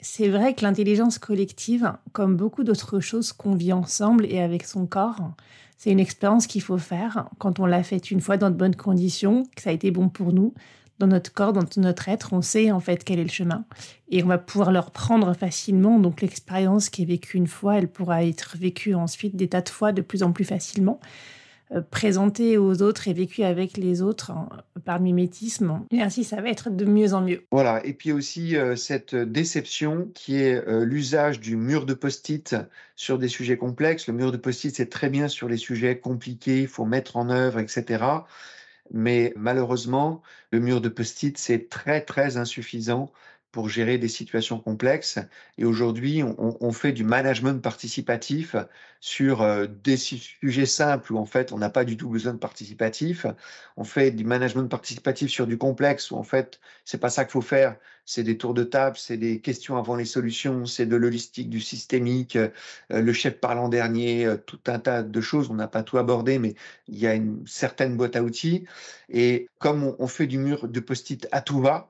C'est vrai que l'intelligence collective, comme beaucoup d'autres choses qu'on vit ensemble et avec son corps, c'est une expérience qu'il faut faire quand on l'a faite une fois dans de bonnes conditions, que ça a été bon pour nous, dans notre corps, dans notre être, on sait en fait quel est le chemin. Et on va pouvoir le reprendre facilement. Donc l'expérience qui est vécue une fois, elle pourra être vécue ensuite des tas de fois de plus en plus facilement. Euh, présenté aux autres et vécu avec les autres par mimétisme. Et ainsi, ça va être de mieux en mieux. Voilà. Et puis aussi euh, cette déception qui est euh, l'usage du mur de post-it sur des sujets complexes. Le mur de post-it, c'est très bien sur les sujets compliqués, il faut mettre en œuvre, etc. Mais malheureusement, le mur de post-it, c'est très, très insuffisant pour gérer des situations complexes. Et aujourd'hui, on, fait du management participatif sur euh, des sujets simples où en fait on n'a pas du tout besoin de participatif. On fait du management participatif sur du complexe où en fait c'est pas ça qu'il faut faire. C'est des tours de table, c'est des questions avant les solutions, c'est de l'holistique, du systémique, euh, le chef parlant dernier, euh, tout un tas de choses. On n'a pas tout abordé, mais il y a une certaine boîte à outils. Et comme on, on fait du mur de post-it à tout va,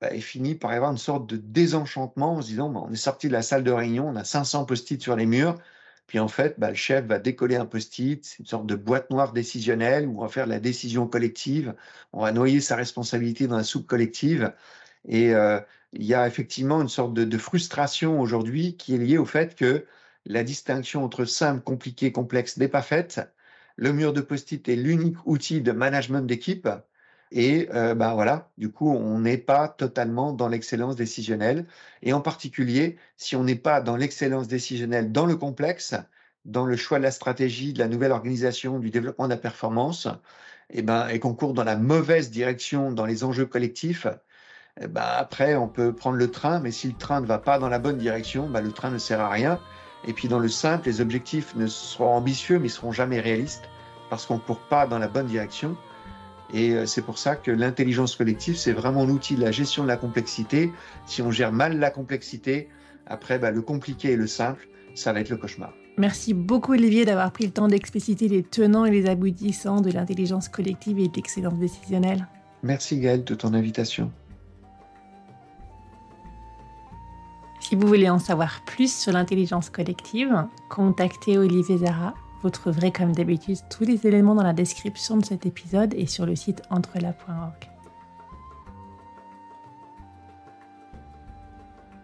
bah, il finit par y avoir une sorte de désenchantement en se disant bah, on est sorti de la salle de réunion, on a 500 post-it sur les murs, puis en fait, bah, le chef va décoller un post-it, une sorte de boîte noire décisionnelle où on va faire la décision collective, on va noyer sa responsabilité dans la soupe collective. Et euh, il y a effectivement une sorte de, de frustration aujourd'hui qui est liée au fait que la distinction entre simple, compliqué, complexe n'est pas faite. Le mur de post-it est l'unique outil de management d'équipe et euh, ben voilà, du coup, on n'est pas totalement dans l'excellence décisionnelle. Et en particulier, si on n'est pas dans l'excellence décisionnelle dans le complexe, dans le choix de la stratégie, de la nouvelle organisation, du développement de la performance, et, ben, et qu'on court dans la mauvaise direction dans les enjeux collectifs, et ben après, on peut prendre le train, mais si le train ne va pas dans la bonne direction, ben le train ne sert à rien. Et puis dans le simple, les objectifs ne seront ambitieux, mais ne seront jamais réalistes, parce qu'on ne court pas dans la bonne direction. Et euh, c'est pour ça que l'intelligence collective, c'est vraiment l'outil de la gestion de la complexité. Si on gère mal la complexité, après, bah, le compliqué et le simple, ça va être le cauchemar. Merci beaucoup Olivier d'avoir pris le temps d'expliciter les tenants et les aboutissants de l'intelligence collective et de l'excellence décisionnelle. Merci Gaël de ton invitation. Si vous voulez en savoir plus sur l'intelligence collective, contactez Olivier Zara vous trouverez comme d'habitude tous les éléments dans la description de cet épisode et sur le site entrela.org.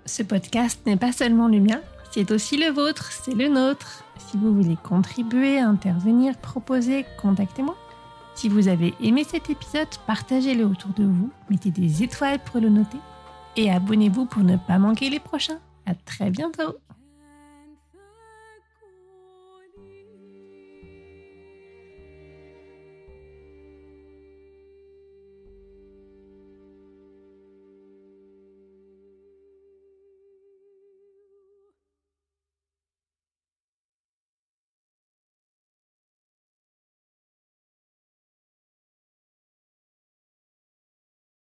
Ce podcast n'est pas seulement le mien, c'est aussi le vôtre, c'est le nôtre. Si vous voulez contribuer, intervenir, proposer, contactez-moi. Si vous avez aimé cet épisode, partagez-le autour de vous, mettez des étoiles pour le noter et abonnez-vous pour ne pas manquer les prochains. À très bientôt!